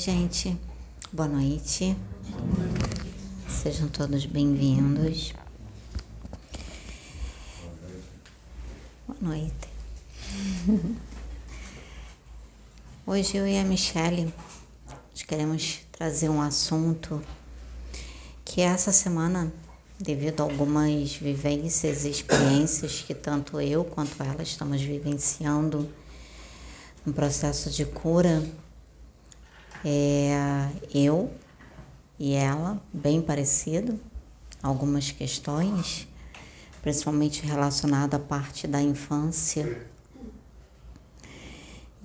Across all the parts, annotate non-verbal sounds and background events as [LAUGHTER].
Gente. Boa noite. Sejam todos bem-vindos. Boa noite. [LAUGHS] Hoje eu e a Michelle nós queremos trazer um assunto que essa semana, devido a algumas vivências e experiências que tanto eu quanto ela estamos vivenciando no processo de cura, é, eu e ela, bem parecido, algumas questões, principalmente relacionada à parte da infância.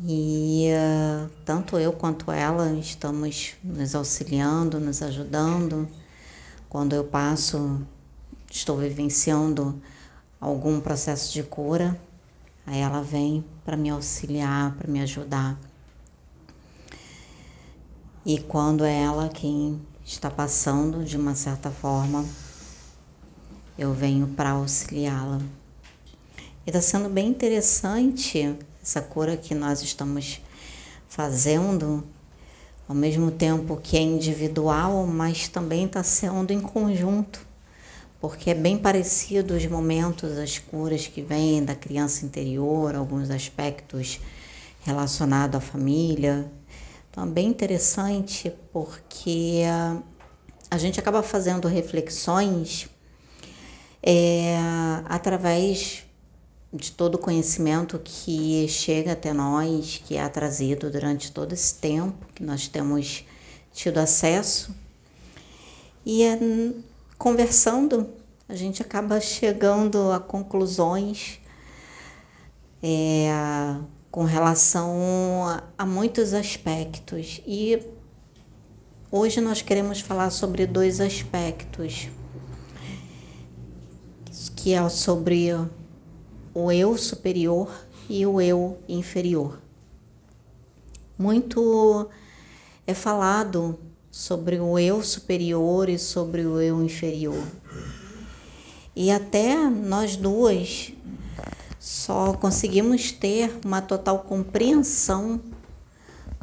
E uh, tanto eu quanto ela estamos nos auxiliando, nos ajudando. Quando eu passo, estou vivenciando algum processo de cura, aí ela vem para me auxiliar, para me ajudar. E quando é ela quem está passando de uma certa forma, eu venho para auxiliá-la. E está sendo bem interessante essa cura que nós estamos fazendo, ao mesmo tempo que é individual, mas também está sendo em conjunto, porque é bem parecido os momentos, as curas que vêm da criança interior, alguns aspectos relacionados à família, então, é bem interessante porque a gente acaba fazendo reflexões é, através de todo o conhecimento que chega até nós, que é trazido durante todo esse tempo que nós temos tido acesso. E é, conversando, a gente acaba chegando a conclusões é, com relação a, a muitos aspectos e hoje nós queremos falar sobre dois aspectos que é sobre o eu superior e o eu inferior. Muito é falado sobre o eu superior e sobre o eu inferior. E até nós duas só conseguimos ter uma total compreensão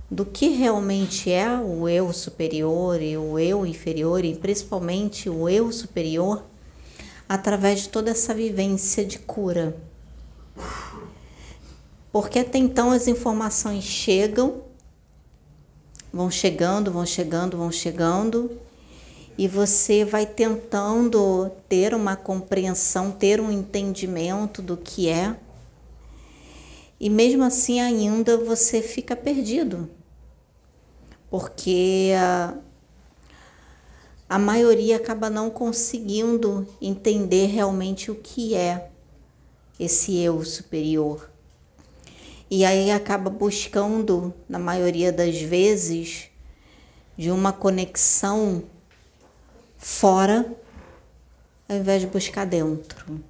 do que realmente é o eu superior e o eu inferior, e principalmente o eu superior, através de toda essa vivência de cura. Porque até então as informações chegam, vão chegando, vão chegando, vão chegando, e você vai tentando ter uma compreensão, ter um entendimento do que é, e mesmo assim ainda você fica perdido, porque a, a maioria acaba não conseguindo entender realmente o que é esse eu superior. E aí acaba buscando, na maioria das vezes, de uma conexão fora ao invés de buscar dentro.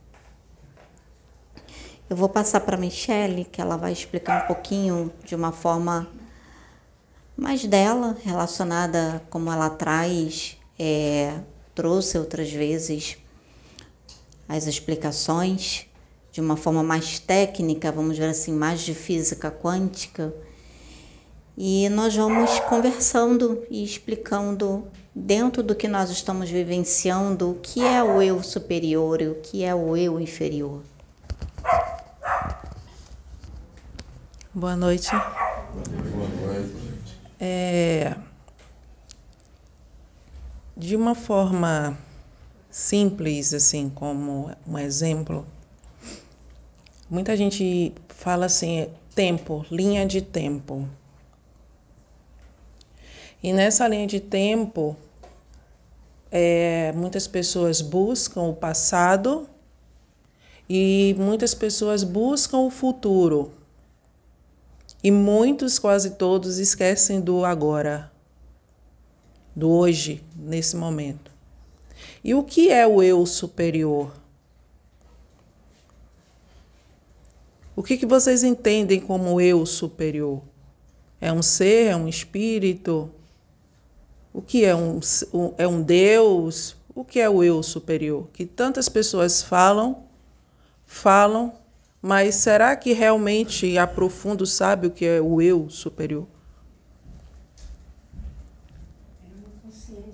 Eu vou passar para a Michelle, que ela vai explicar um pouquinho de uma forma mais dela, relacionada como ela traz, é, trouxe outras vezes as explicações de uma forma mais técnica, vamos ver assim, mais de física quântica. E nós vamos conversando e explicando dentro do que nós estamos vivenciando, o que é o eu superior e o que é o eu inferior. Boa noite. Boa noite. É, de uma forma simples, assim, como um exemplo, muita gente fala assim, tempo, linha de tempo. E nessa linha de tempo, é, muitas pessoas buscam o passado e muitas pessoas buscam o futuro. E muitos, quase todos, esquecem do agora, do hoje, nesse momento. E o que é o eu superior? O que, que vocês entendem como eu superior? É um ser, é um espírito? O que é um, é um Deus? O que é o eu superior? Que tantas pessoas falam, falam, mas será que realmente a profundo sabe o que é o eu superior?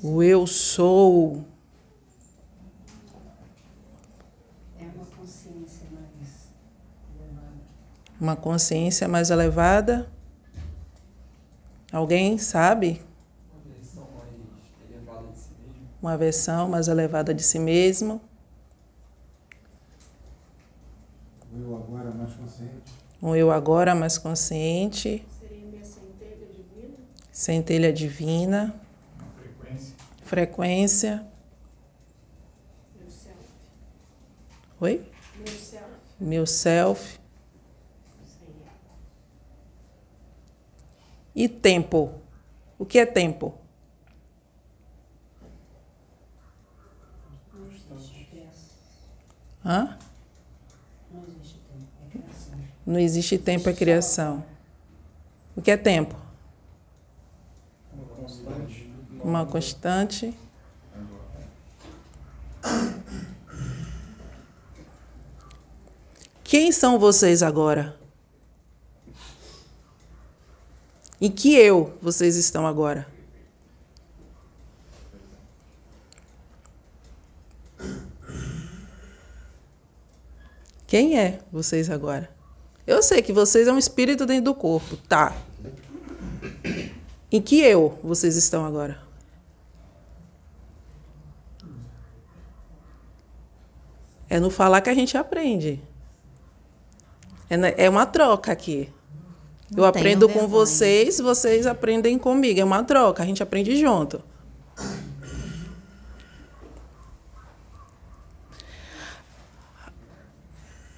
O eu sou. É uma consciência mais elevada. Uma consciência mais elevada. Alguém sabe? Uma versão mais elevada de si mesmo. O eu agora mais consciente. Um eu agora mais consciente. Seria minha centelha divina? Centelha divina. Uma frequência. Frequência. Meu self. Oi? Meu self. Meu self. E tempo. O que é tempo? Não existe criação. Hã? Não existe tempo. É criação. Não existe tempo é criação. O que é tempo? Uma constante. Uma constante. Quem são vocês agora? Em que eu vocês estão agora? Quem é vocês agora? Eu sei que vocês é um espírito dentro do corpo, tá? Em que eu vocês estão agora? É no falar que a gente aprende. É, na- é uma troca aqui. Não Eu aprendo com vergonha. vocês, vocês aprendem comigo. É uma troca, a gente aprende junto.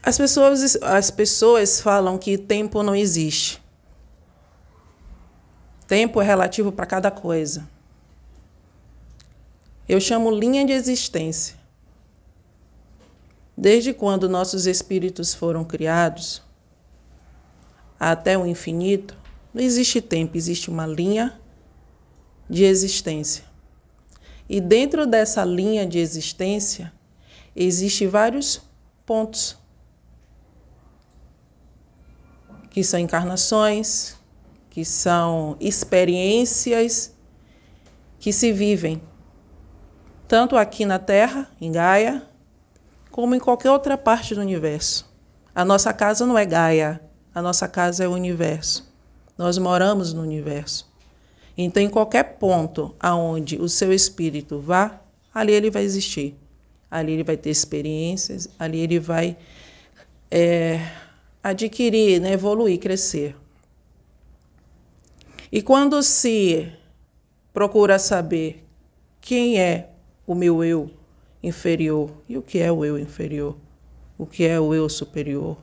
As pessoas, as pessoas falam que tempo não existe. Tempo é relativo para cada coisa. Eu chamo linha de existência. Desde quando nossos espíritos foram criados até o infinito, não existe tempo, existe uma linha de existência. E dentro dessa linha de existência, existem vários pontos que são encarnações, que são experiências que se vivem tanto aqui na Terra, em Gaia, como em qualquer outra parte do universo. A nossa casa não é Gaia, a nossa casa é o universo. Nós moramos no universo. Então, em qualquer ponto aonde o seu espírito vá, ali ele vai existir. Ali ele vai ter experiências, ali ele vai é, adquirir, né, evoluir, crescer. E quando se procura saber quem é o meu eu inferior e o que é o eu inferior, o que é o eu superior,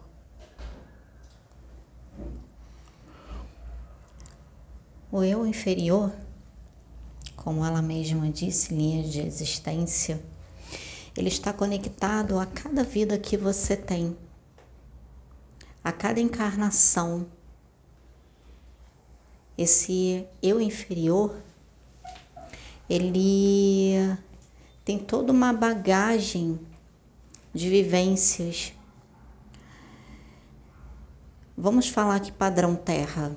O eu inferior, como ela mesma disse, linha de existência, ele está conectado a cada vida que você tem, a cada encarnação. Esse eu inferior, ele tem toda uma bagagem de vivências. Vamos falar aqui padrão terra.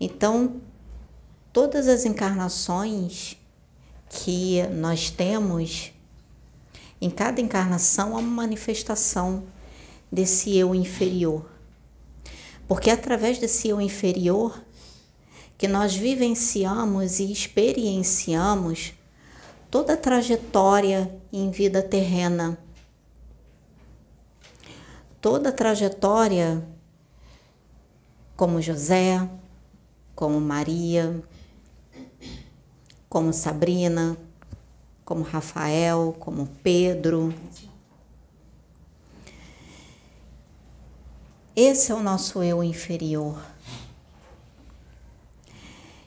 Então, todas as encarnações que nós temos, em cada encarnação há uma manifestação desse eu inferior. Porque é através desse eu inferior que nós vivenciamos e experienciamos toda a trajetória em vida terrena. Toda a trajetória como José, como Maria, como Sabrina, como Rafael, como Pedro. Esse é o nosso eu inferior.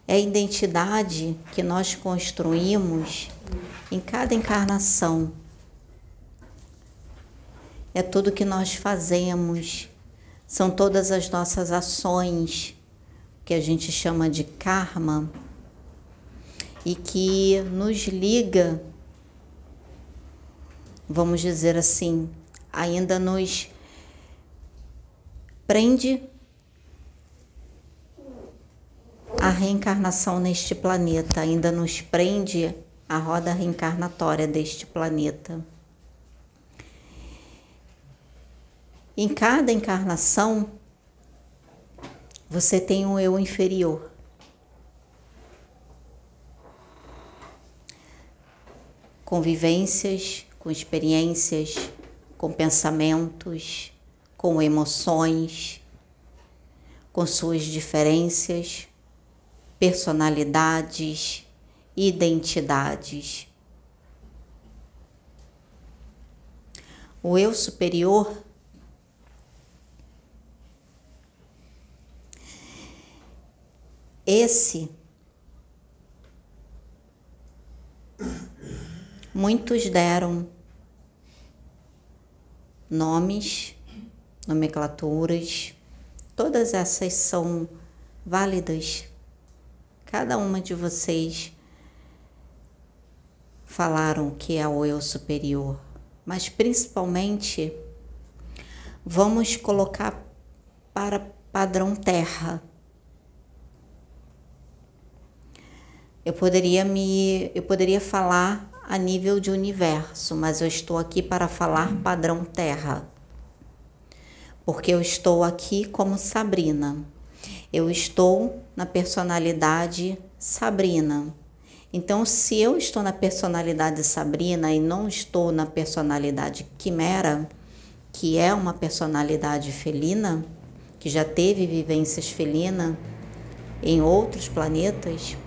É a identidade que nós construímos em cada encarnação. É tudo que nós fazemos, são todas as nossas ações, que a gente chama de karma, e que nos liga, vamos dizer assim, ainda nos prende a reencarnação neste planeta ainda nos prende à roda reencarnatória deste planeta. Em cada encarnação, você tem um eu inferior. Com vivências, com experiências, com pensamentos, com emoções, com suas diferenças, personalidades, identidades. O eu superior esse muitos deram nomes, nomenclaturas, todas essas são válidas. Cada uma de vocês falaram que é o eu superior, mas principalmente vamos colocar para padrão terra. Eu poderia me eu poderia falar a nível de universo, mas eu estou aqui para falar padrão terra. Porque eu estou aqui como Sabrina. Eu estou na personalidade Sabrina. Então, se eu estou na personalidade Sabrina e não estou na personalidade Quimera, que é uma personalidade felina, que já teve vivências felinas em outros planetas,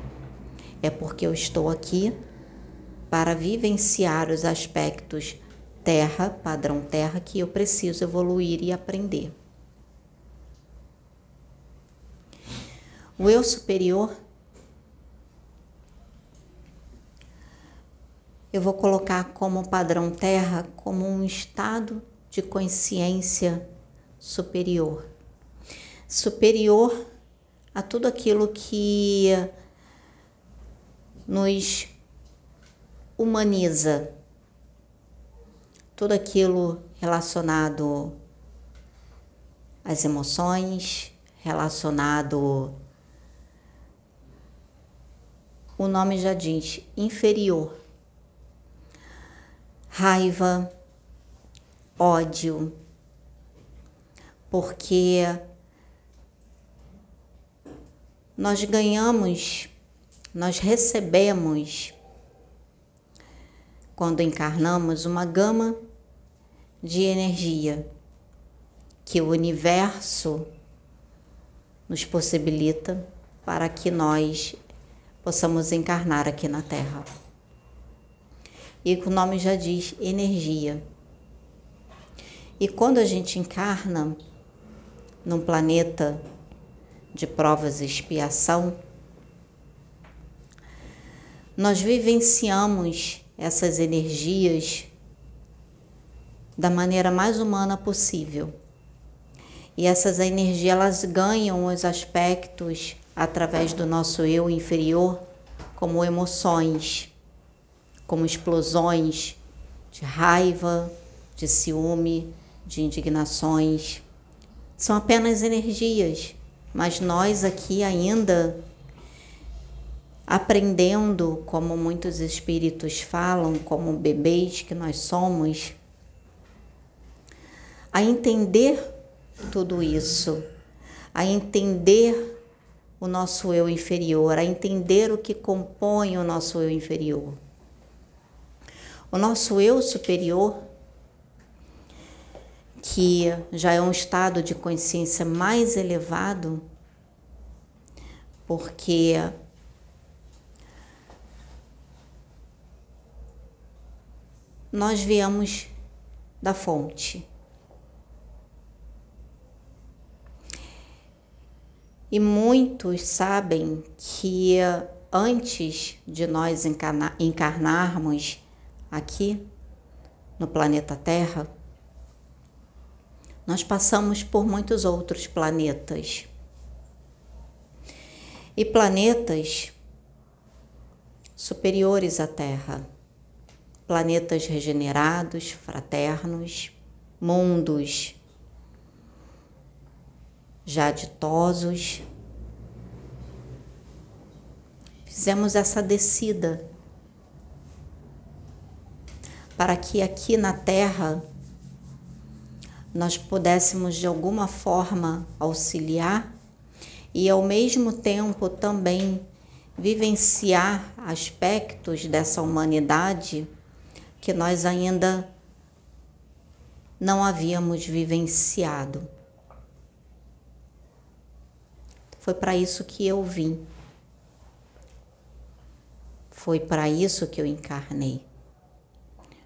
é porque eu estou aqui para vivenciar os aspectos terra, padrão terra, que eu preciso evoluir e aprender. O eu superior, eu vou colocar como padrão terra como um estado de consciência superior. Superior a tudo aquilo que nos humaniza tudo aquilo relacionado às emoções, relacionado. O nome já diz inferior. Raiva, ódio, porque nós ganhamos, nós recebemos quando encarnamos uma gama de energia que o universo nos possibilita para que nós possamos encarnar aqui na Terra. E o nome já diz energia. E quando a gente encarna num planeta de provas e expiação, nós vivenciamos essas energias da maneira mais humana possível. E essas energias elas ganham os aspectos através do nosso eu inferior como emoções, como explosões de raiva, de ciúme, de indignações. São apenas energias, mas nós aqui ainda aprendendo, como muitos espíritos falam, como bebês que nós somos, a entender tudo isso, a entender o nosso eu inferior, a entender o que compõe o nosso eu inferior. O nosso eu superior, que já é um estado de consciência mais elevado, porque nós viemos da fonte. E muitos sabem que antes de nós encarnarmos aqui no planeta Terra, nós passamos por muitos outros planetas. E planetas superiores à Terra planetas regenerados, fraternos, mundos já ditosos, fizemos essa descida para que aqui na Terra nós pudéssemos de alguma forma auxiliar e ao mesmo tempo também vivenciar aspectos dessa humanidade que nós ainda não havíamos vivenciado. Foi para isso que eu vim. Foi para isso que eu encarnei.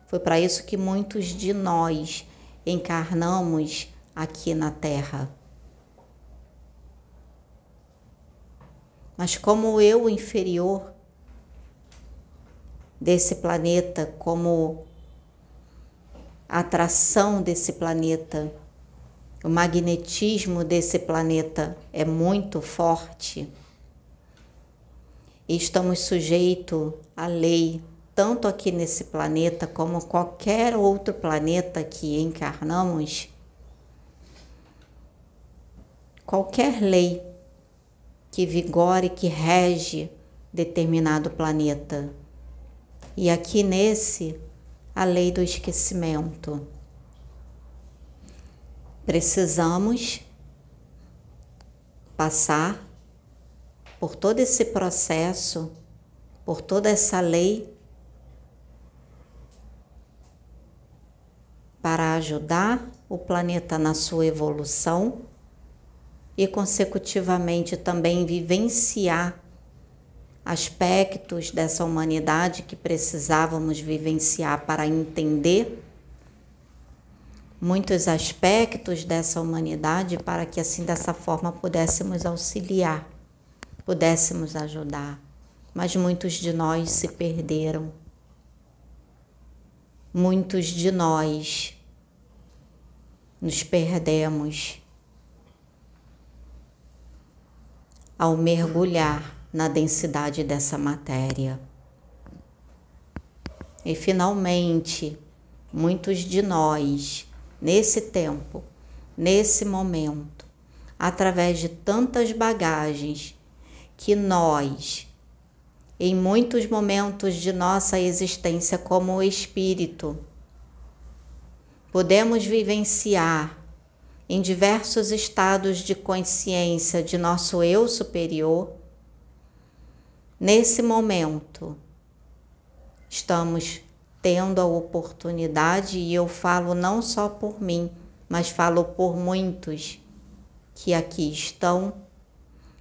Foi para isso que muitos de nós encarnamos aqui na Terra. Mas como eu inferior desse planeta, como atração desse planeta, o magnetismo desse planeta é muito forte e estamos sujeitos à lei, tanto aqui nesse planeta como qualquer outro planeta que encarnamos. Qualquer lei que vigore, que rege determinado planeta. E aqui nesse, a lei do esquecimento. Precisamos passar por todo esse processo, por toda essa lei, para ajudar o planeta na sua evolução e, consecutivamente, também vivenciar aspectos dessa humanidade que precisávamos vivenciar para entender muitos aspectos dessa humanidade para que assim dessa forma pudéssemos auxiliar, pudéssemos ajudar. Mas muitos de nós se perderam. Muitos de nós nos perdemos ao mergulhar na densidade dessa matéria. E finalmente, muitos de nós, nesse tempo, nesse momento, através de tantas bagagens que nós, em muitos momentos de nossa existência como espírito, podemos vivenciar em diversos estados de consciência de nosso eu superior, nesse momento estamos tendo a oportunidade, e eu falo não só por mim, mas falo por muitos que aqui estão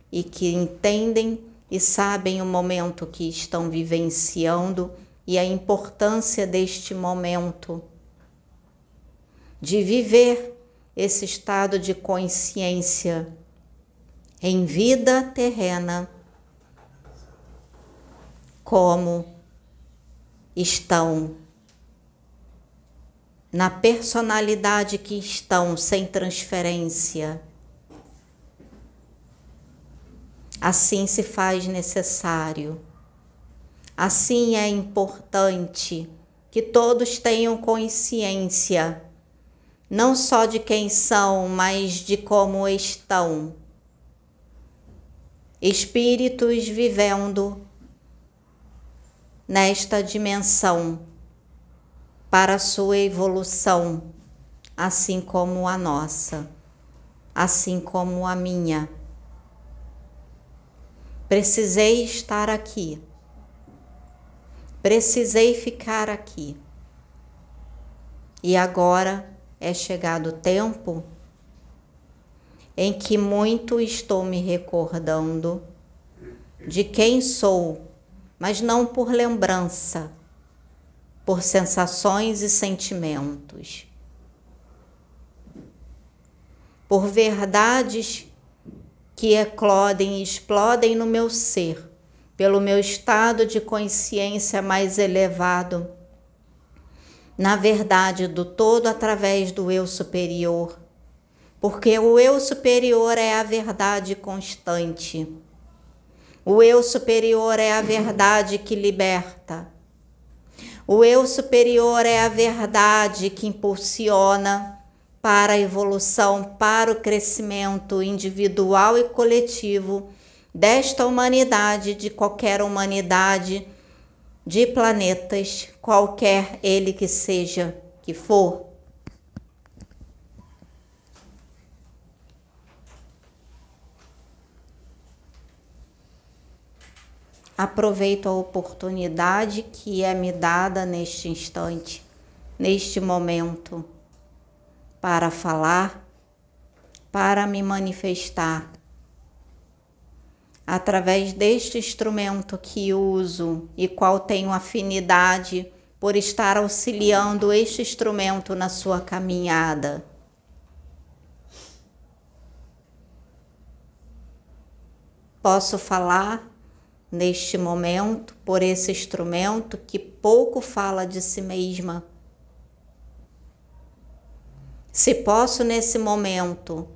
e que entendem e sabem o momento que estão vivenciando e a importância deste momento de viver esse estado de consciência em vida terrena, como estão na personalidade que estão sem transferência. Assim se faz necessário. Assim é importante que todos tenham consciência não só de quem são, mas de como estão. Espíritos vivendo nesta dimensão para sua evolução, assim como a nossa, assim como a minha. Precisei estar aqui. Precisei ficar aqui. E agora é chegado o tempo em que muito estou me recordando de quem sou, mas não por lembrança, por sensações e sentimentos, por verdades que eclodem e explodem no meu ser, pelo meu estado de consciência mais elevado na verdade do todo através do eu superior, porque o eu superior é a verdade constante. O eu superior é a verdade que liberta. O eu superior é a verdade que impulsiona para a evolução, para o crescimento individual e coletivo desta humanidade, de qualquer humanidade, de planetas, qualquer ele que seja, que for. Aproveito a oportunidade que é me dada neste instante, neste momento, para falar, para me manifestar através deste instrumento que uso e qual tenho afinidade por estar auxiliando este instrumento na sua caminhada. Posso falar neste momento por esse instrumento que pouco fala de si mesma. Se posso nesse momento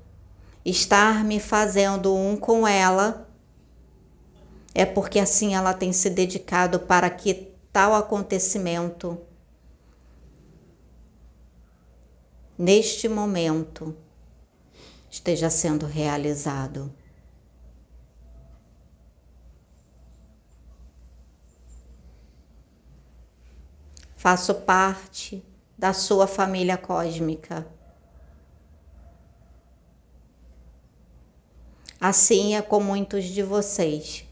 estar me fazendo um com ela, é porque assim ela tem se dedicado para que tal acontecimento, neste momento, esteja sendo realizado. Faço parte da sua família cósmica. Assim é com muitos de vocês.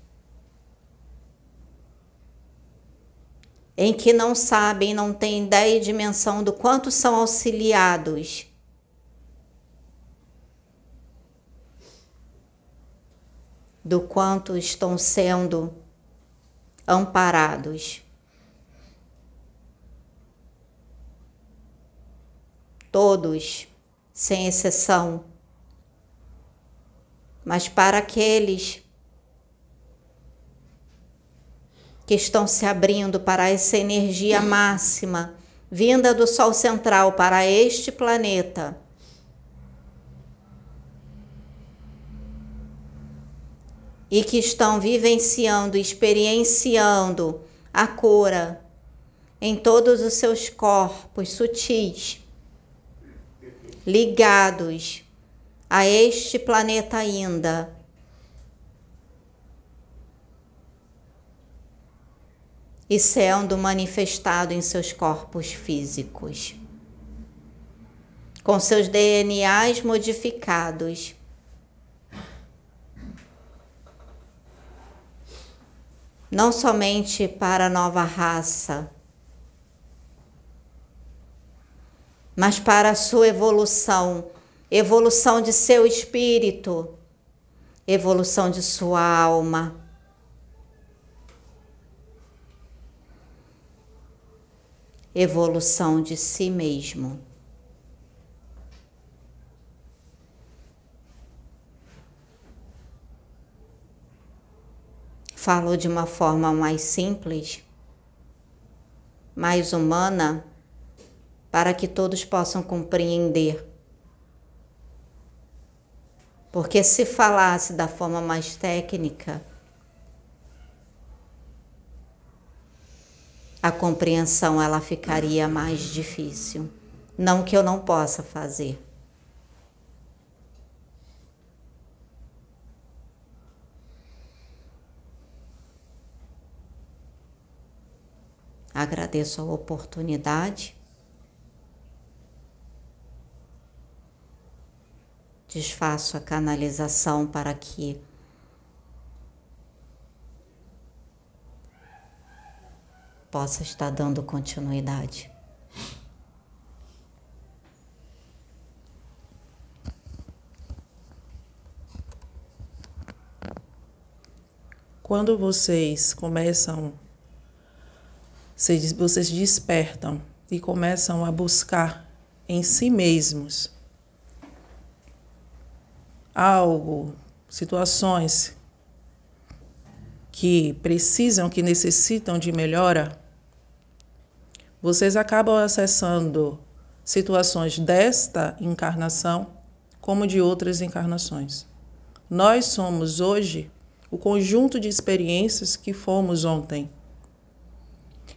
em que não sabem, não têm ideia e dimensão do quanto são auxiliados. Do quanto estão sendo amparados. Todos, sem exceção. Mas para aqueles que estão se abrindo para essa energia máxima vinda do Sol central para este planeta. E que estão vivenciando, experienciando a cura em todos os seus corpos sutis, ligados a este planeta ainda. E sendo manifestado em seus corpos físicos, com seus DNAs modificados. Não somente para a nova raça, mas para a sua evolução, evolução de seu espírito, evolução de sua alma. Evolução de si mesmo. Falo de uma forma mais simples, mais humana, para que todos possam compreender. Porque se falasse da forma mais técnica, a compreensão ela ficaria mais difícil. Não que eu não possa fazer. Agradeço a oportunidade. Desfaço a canalização para que possa estar dando continuidade. Quando vocês começam, vocês despertam e começam a buscar em si mesmos algo, situações que precisam, que necessitam de melhora, vocês acabam acessando situações desta encarnação como de outras encarnações. Nós somos hoje o conjunto de experiências que fomos ontem.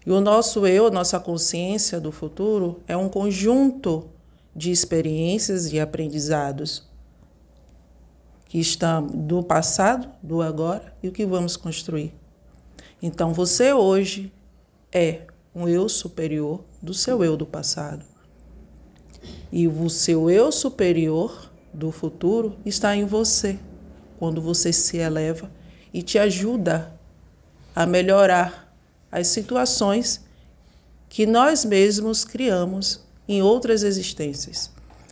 E o nosso eu, nossa consciência do futuro, é um conjunto de experiências e aprendizados que está do passado, do agora e o que vamos construir. Então você hoje é um eu superior do seu eu do passado. E o seu eu superior do futuro está em você, quando você se eleva e te ajuda a melhorar as situações que nós mesmos criamos em outras existências.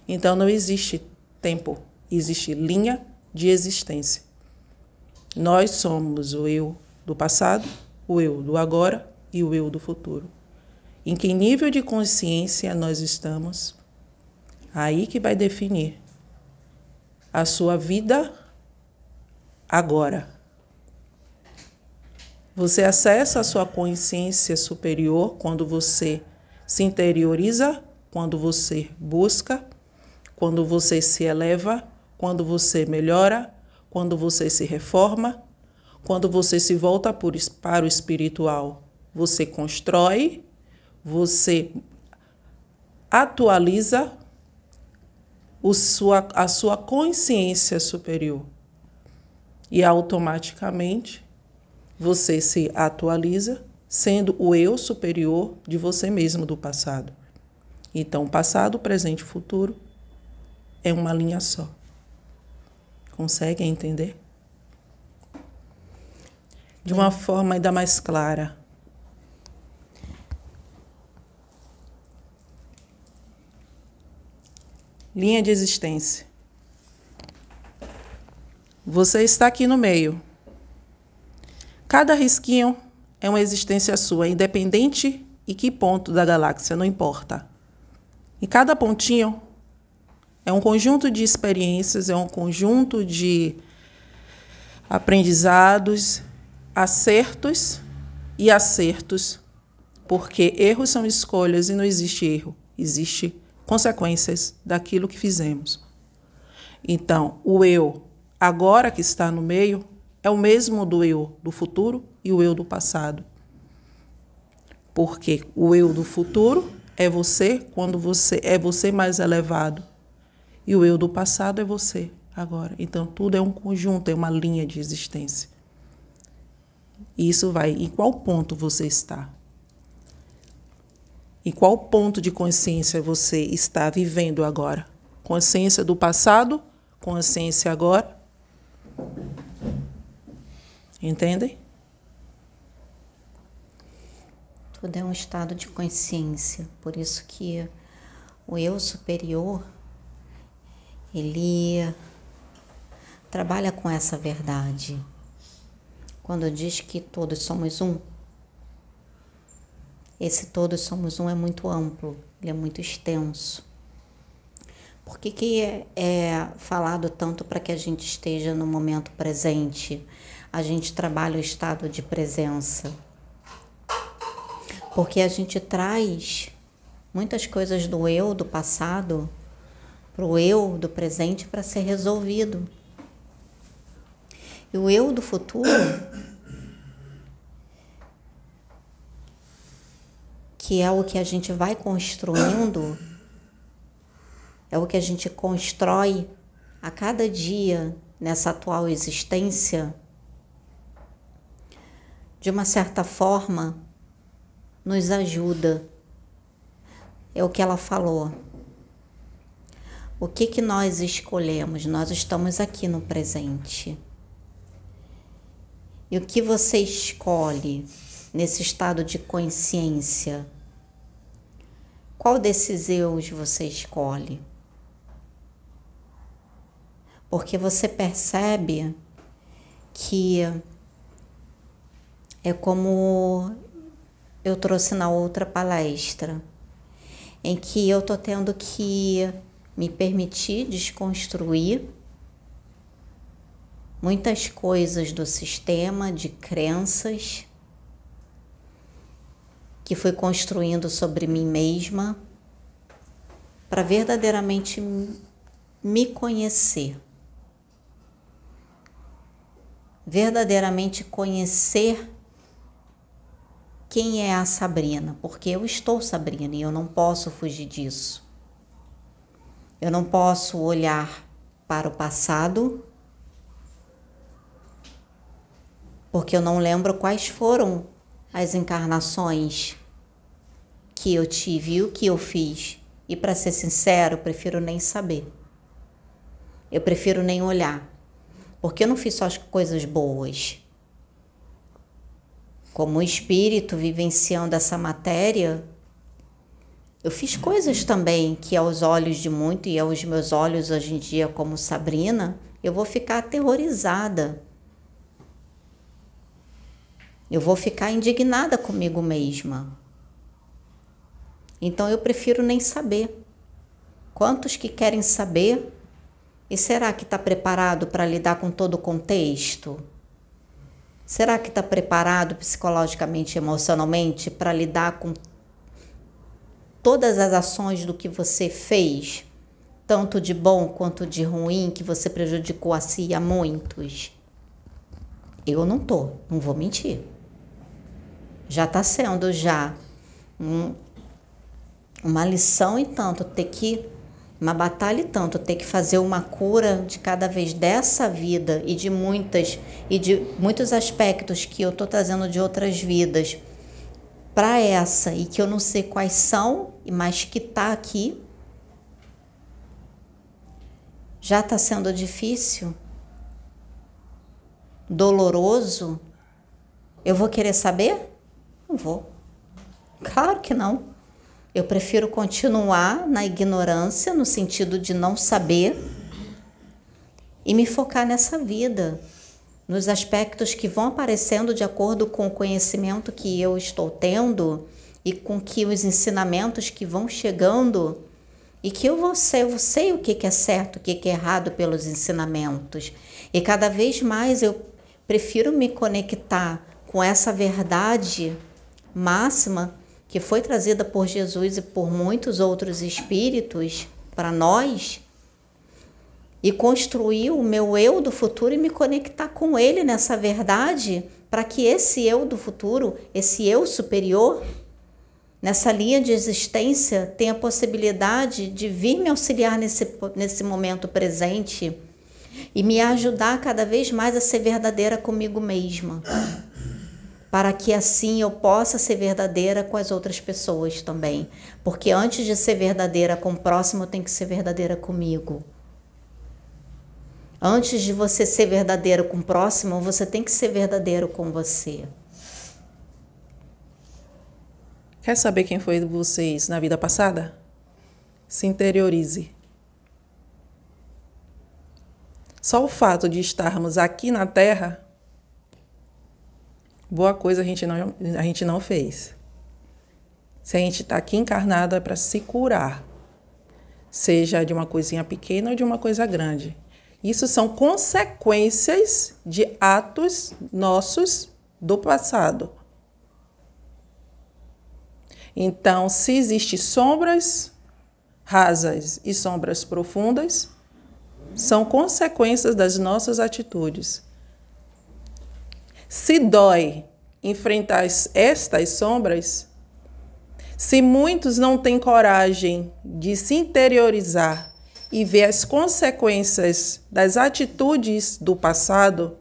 Então não existe tempo, existe linha de existência. Nós somos o eu do passado, o eu do agora e o eu do futuro. Em que nível de consciência nós estamos? Aí que vai definir a sua vida agora. Você acessa a sua consciência superior quando você se interioriza, quando você busca, quando você se eleva, quando você melhora, quando você se reforma, quando você se volta para o espiritual. Você constrói, você atualiza sua, a sua consciência superior. E automaticamente você se atualiza sendo o eu superior de você mesmo do passado. Então, passado, presente e futuro é uma linha só. Conseguem entender? De uma forma ainda mais clara. Linha de existência. Você está aqui no meio. Cada risquinho é uma existência sua, independente e que ponto da galáxia, não importa. E cada pontinho é um conjunto de experiências, é um conjunto de aprendizados, acertos e acertos, porque erros são escolhas e não existe erro, existe consequências daquilo que fizemos. Então, o eu, agora que está no meio, é o mesmo do eu do futuro e o eu do passado. Porque o eu do futuro é você quando você é você mais elevado. E o eu do passado é você agora. Então tudo é um conjunto, é uma linha de existência. E isso vai em qual ponto você está? Em qual ponto de consciência você está vivendo agora? Consciência do passado? Consciência agora? Entendem? Tudo é um estado de consciência, por isso que o eu superior ele trabalha com essa verdade. Quando diz que todos somos um, esse todos somos um é muito amplo, ele é muito extenso. Por que, que é, é falado tanto para que a gente esteja no momento presente? A gente trabalha o estado de presença. Porque a gente traz muitas coisas do eu do passado para o eu do presente para ser resolvido. E o eu do futuro, que é o que a gente vai construindo é o que a gente constrói a cada dia nessa atual existência, de uma certa forma, nos ajuda. É o que ela falou. O que que nós escolhemos? Nós estamos aqui no presente. E o que você escolhe nesse estado de consciência? Qual desses eus você escolhe? porque você percebe que é como eu trouxe na outra palestra, em que eu tô tendo que me permitir desconstruir muitas coisas do sistema de crenças que fui construindo sobre mim mesma para verdadeiramente me conhecer. verdadeiramente conhecer quem é a Sabrina, porque eu estou Sabrina e eu não posso fugir disso. Eu não posso olhar para o passado, porque eu não lembro quais foram as encarnações que eu tive e o que eu fiz. E para ser sincero, eu prefiro nem saber. Eu prefiro nem olhar, porque eu não fiz só as coisas boas. Como espírito vivenciando essa matéria, eu fiz coisas também que aos olhos de muito e aos meus olhos hoje em dia como Sabrina, eu vou ficar aterrorizada. Eu vou ficar indignada comigo mesma. Então eu prefiro nem saber. Quantos que querem saber? E será que está preparado para lidar com todo o contexto? Será que está preparado psicologicamente, emocionalmente para lidar com todas as ações do que você fez, tanto de bom quanto de ruim, que você prejudicou a si e a muitos? Eu não tô, não vou mentir. Já está sendo já um, uma lição e tanto ter que uma batalha e tanto ter que fazer uma cura de cada vez dessa vida e de muitas e de muitos aspectos que eu estou trazendo de outras vidas para essa e que eu não sei quais são, mas que está aqui, já está sendo difícil, doloroso, eu vou querer saber? Não vou. Claro que não. Eu prefiro continuar na ignorância, no sentido de não saber, e me focar nessa vida nos aspectos que vão aparecendo de acordo com o conhecimento que eu estou tendo e com que os ensinamentos que vão chegando e que eu vou ser, eu sei o que é certo, o que é errado pelos ensinamentos. E cada vez mais eu prefiro me conectar com essa verdade máxima que foi trazida por Jesus e por muitos outros espíritos para nós e construir o meu eu do futuro e me conectar com ele nessa verdade, para que esse eu do futuro, esse eu superior, nessa linha de existência, tenha a possibilidade de vir me auxiliar nesse, nesse momento presente e me ajudar cada vez mais a ser verdadeira comigo mesma. Para que assim eu possa ser verdadeira com as outras pessoas também. Porque antes de ser verdadeira com o próximo, eu tenho que ser verdadeira comigo. Antes de você ser verdadeiro com o próximo, você tem que ser verdadeiro com você. Quer saber quem foi vocês na vida passada? Se interiorize. Só o fato de estarmos aqui na Terra, boa coisa a gente não, a gente não fez. Se a gente está aqui encarnado é para se curar, seja de uma coisinha pequena ou de uma coisa grande. Isso são consequências de atos nossos do passado. Então, se existem sombras rasas e sombras profundas, são consequências das nossas atitudes. Se dói enfrentar estas sombras, se muitos não têm coragem de se interiorizar e ver as consequências das atitudes do passado,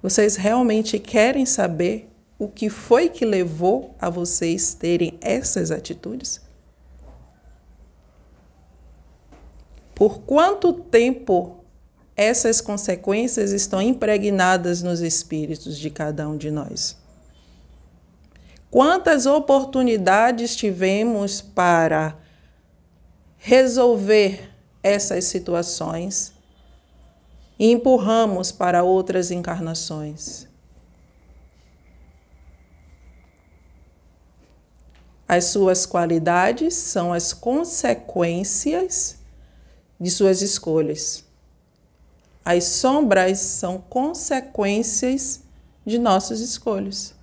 vocês realmente querem saber o que foi que levou a vocês terem essas atitudes? Por quanto tempo essas consequências estão impregnadas nos espíritos de cada um de nós? Quantas oportunidades tivemos para resolver essas situações e empurramos para outras encarnações. As suas qualidades são as consequências de suas escolhas. As sombras são consequências de nossas escolhas.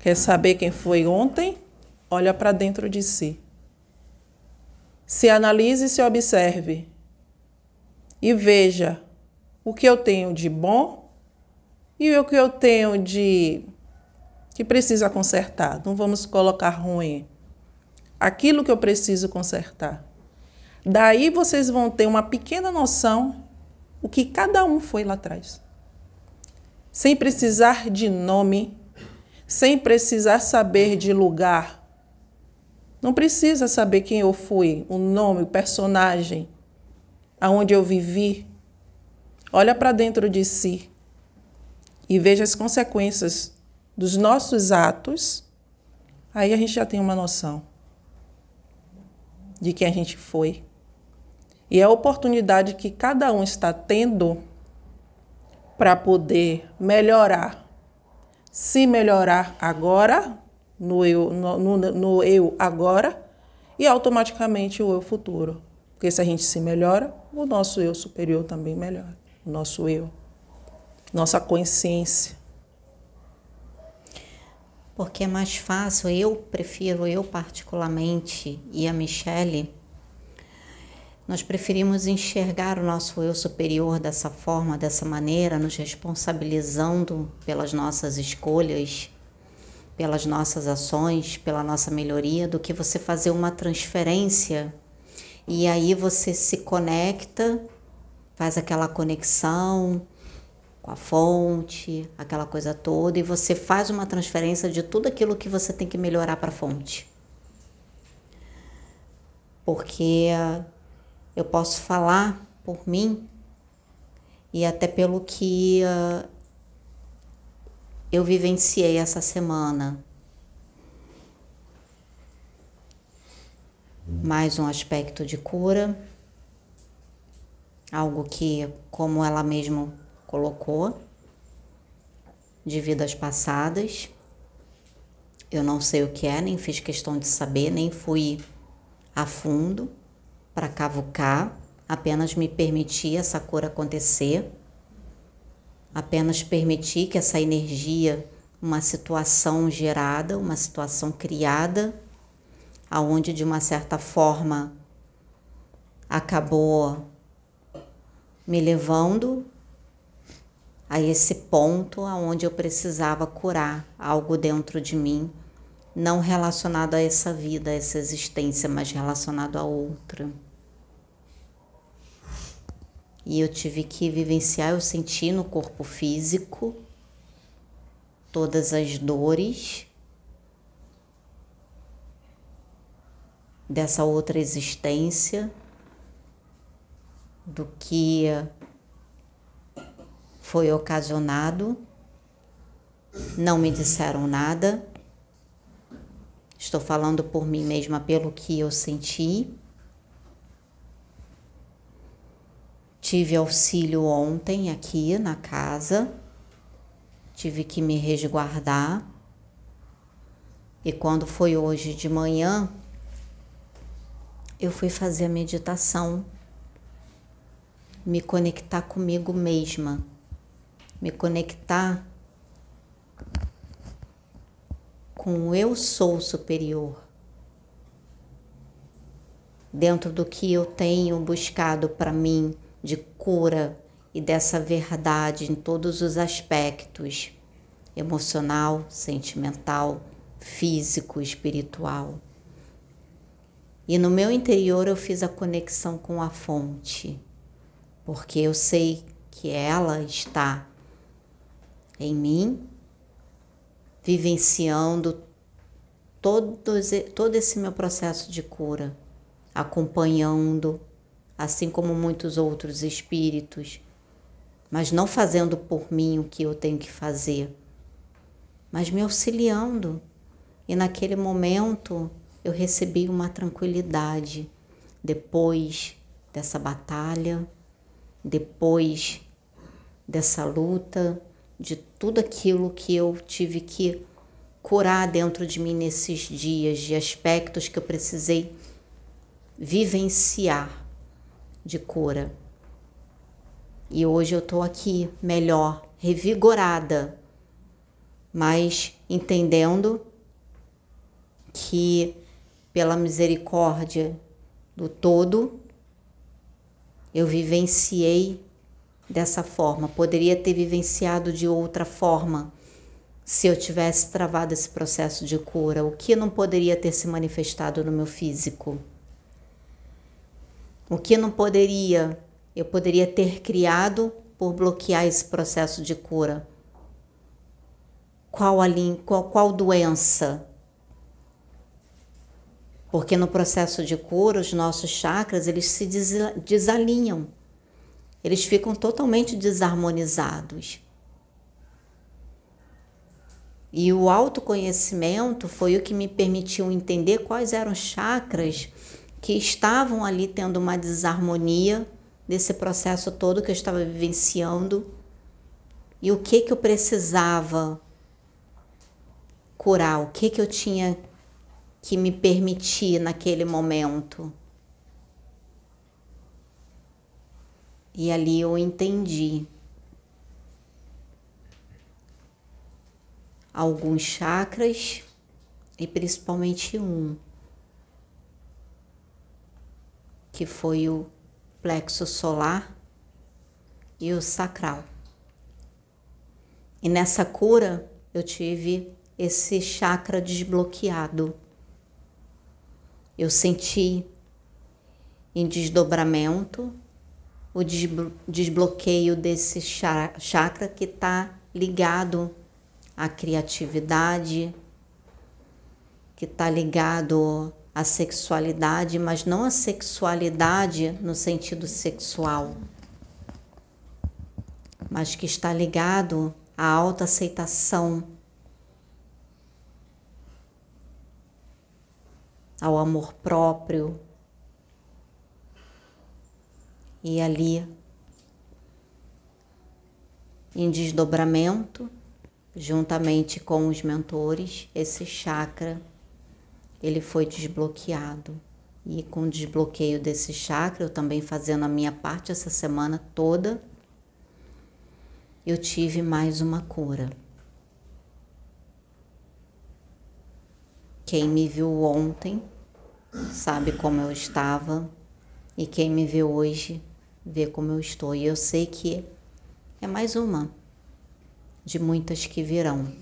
Quer saber quem foi ontem? Olha para dentro de si se analise e se observe e veja o que eu tenho de bom e o que eu tenho de que precisa consertar. Não vamos colocar ruim. Aquilo que eu preciso consertar. Daí vocês vão ter uma pequena noção o que cada um foi lá atrás. Sem precisar de nome, sem precisar saber de lugar. Não precisa saber quem eu fui, o nome, o personagem, aonde eu vivi. Olha para dentro de si e veja as consequências dos nossos atos. Aí a gente já tem uma noção de quem a gente foi. E é a oportunidade que cada um está tendo para poder melhorar. Se melhorar agora, no eu, no, no, no eu agora, e automaticamente o eu futuro. Porque se a gente se melhora, o nosso eu superior também melhora. O nosso eu, nossa consciência. Porque é mais fácil, eu prefiro, eu particularmente, e a Michelle, nós preferimos enxergar o nosso eu superior dessa forma, dessa maneira, nos responsabilizando pelas nossas escolhas, pelas nossas ações, pela nossa melhoria, do que você fazer uma transferência. E aí você se conecta, faz aquela conexão, com a fonte, aquela coisa toda, e você faz uma transferência de tudo aquilo que você tem que melhorar para a fonte. Porque eu posso falar por mim e até pelo que uh, eu vivenciei essa semana. Mais um aspecto de cura, algo que, como ela mesma colocou de vidas passadas. Eu não sei o que é, nem fiz questão de saber, nem fui a fundo para cavucar, apenas me permiti essa cura acontecer, apenas permiti que essa energia, uma situação gerada, uma situação criada, aonde de uma certa forma acabou me levando a esse ponto aonde eu precisava curar algo dentro de mim, não relacionado a essa vida, a essa existência, mas relacionado a outra. E eu tive que vivenciar, eu senti no corpo físico todas as dores dessa outra existência, do que foi ocasionado, não me disseram nada. Estou falando por mim mesma pelo que eu senti. Tive auxílio ontem aqui na casa, tive que me resguardar. E quando foi hoje de manhã, eu fui fazer a meditação, me conectar comigo mesma me conectar com o eu sou superior. Dentro do que eu tenho buscado para mim de cura e dessa verdade em todos os aspectos emocional, sentimental, físico, espiritual. E no meu interior eu fiz a conexão com a fonte, porque eu sei que ela está em mim, vivenciando todo, esse meu processo de cura, acompanhando, assim como muitos outros espíritos, mas não fazendo por mim o que eu tenho que fazer, mas me auxiliando. E naquele momento eu recebi uma tranquilidade depois dessa batalha, depois dessa luta, de tudo aquilo que eu tive que curar dentro de mim nesses dias, de aspectos que eu precisei vivenciar de cura. E hoje eu estou aqui melhor, revigorada, mas entendendo que pela misericórdia do todo eu vivenciei dessa forma, poderia ter vivenciado de outra forma se eu tivesse travado esse processo de cura, o que não poderia ter se manifestado no meu físico? O que não poderia eu poderia ter criado por bloquear esse processo de cura? Qual, a qual, qual doença? Porque no processo de cura, os nossos chakras, eles se desalinham. Eles ficam totalmente desarmonizados. E o autoconhecimento foi o que me permitiu entender quais eram os chakras que estavam ali tendo uma desarmonia desse processo todo que eu estava vivenciando e o que que eu precisava curar, o que que eu tinha que me permitir naquele momento. E ali eu entendi alguns chakras e principalmente um, que foi o plexo solar e o sacral. E nessa cura eu tive esse chakra desbloqueado. Eu senti em desdobramento o desbloqueio desse chakra que está ligado a criatividade, que está ligado à sexualidade, mas não a sexualidade no sentido sexual, mas que está ligado à autoaceitação, ao amor próprio. E ali, em desdobramento, juntamente com os mentores, esse chakra ele foi desbloqueado. E com o desbloqueio desse chakra, eu também fazendo a minha parte essa semana toda, eu tive mais uma cura. Quem me viu ontem sabe como eu estava e quem me vê hoje vê como eu estou. E eu sei que é mais uma de muitas que virão.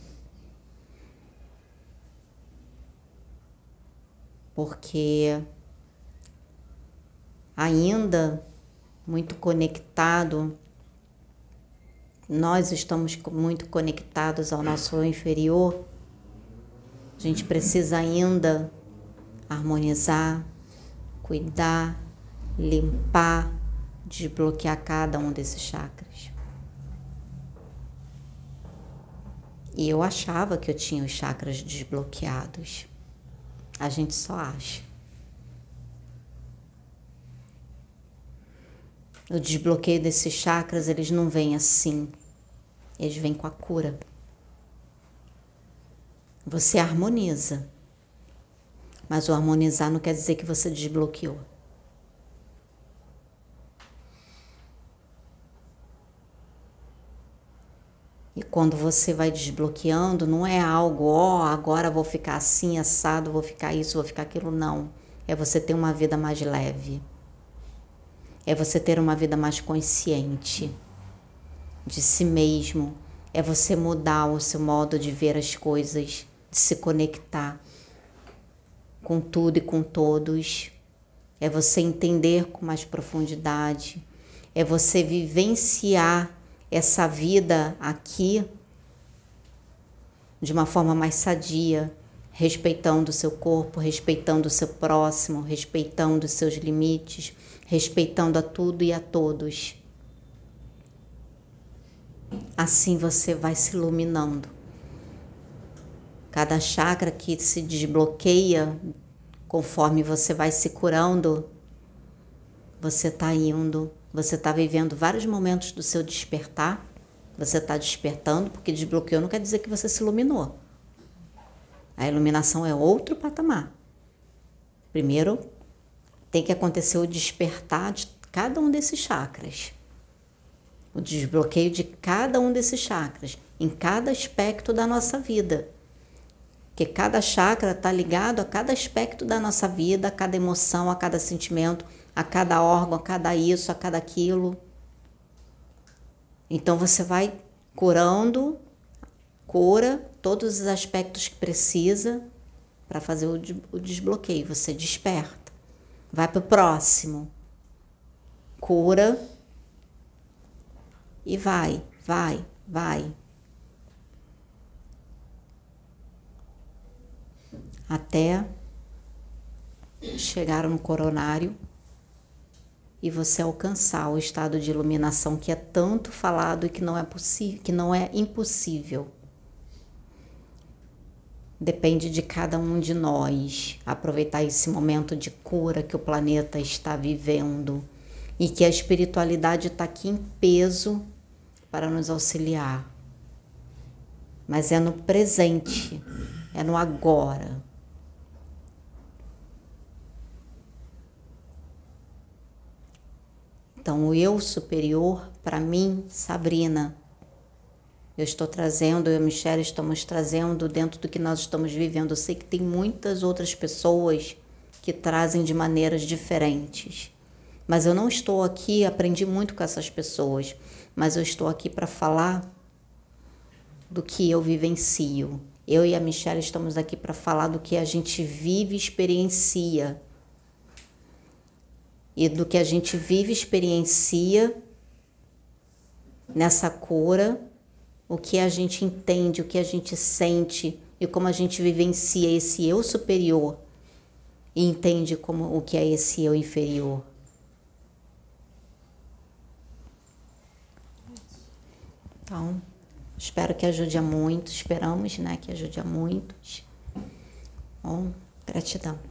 Porque ainda muito conectado, nós estamos muito conectados ao nosso inferior. A gente precisa ainda harmonizar, cuidar, limpar, desbloquear cada um desses chakras. E eu achava que eu tinha os chakras desbloqueados. A gente só acha. O desbloqueio desses chakras, eles não vêm assim. Eles vêm com a cura. Você harmoniza. Mas o harmonizar não quer dizer que você desbloqueou. E quando você vai desbloqueando, não é algo, ó, oh, agora vou ficar assim, assado, vou ficar isso, vou ficar aquilo, não. É você ter uma vida mais leve. É você ter uma vida mais consciente de si mesmo. É você mudar o seu modo de ver as coisas, de se conectar com tudo e com todos. É você entender com mais profundidade. É você vivenciar essa vida aqui de uma forma mais sadia, respeitando o seu corpo, respeitando o seu próximo, respeitando os seus limites, respeitando a tudo e a todos. Assim você vai se iluminando. Cada chakra que se desbloqueia conforme você vai se curando, você está indo você está vivendo vários momentos do seu despertar. Você está despertando, porque desbloqueou não quer dizer que você se iluminou. A iluminação é outro patamar. Primeiro, tem que acontecer o despertar de cada um desses chakras. O desbloqueio de cada um desses chakras, em cada aspecto da nossa vida. Que cada chakra está ligado a cada aspecto da nossa vida, a cada emoção, a cada sentimento a cada órgão, a cada isso, a cada aquilo. Então você vai curando, cura todos os aspectos que precisa para fazer o desbloqueio. Você desperta, vai para o próximo, cura E vai, vai, vai. Até chegar no coronário e você alcançar o estado de iluminação que é tanto falado e que não é possível, que não é impossível. Depende de cada um de nós aproveitar esse momento de cura que o planeta está vivendo e que a espiritualidade está aqui em peso para nos auxiliar. Mas é no presente, é no agora. Então, o eu superior, para mim, Sabrina, eu estou trazendo, eu e a Michelle estamos trazendo dentro do que nós estamos vivendo. Eu sei que tem muitas outras pessoas que trazem de maneiras diferentes. Mas eu não estou aqui, aprendi muito com essas pessoas, mas eu estou aqui para falar do que eu vivencio. Eu e a Michelle estamos aqui para falar do que a gente vive e experiencia. E do que a gente vive experiencia nessa cura o que a gente entende, o que a gente sente e como a gente vivencia esse eu superior e entende como o que é esse eu inferior. Então, espero que ajude a muitos, esperamos, né, que ajude a muitos. Bom, gratidão.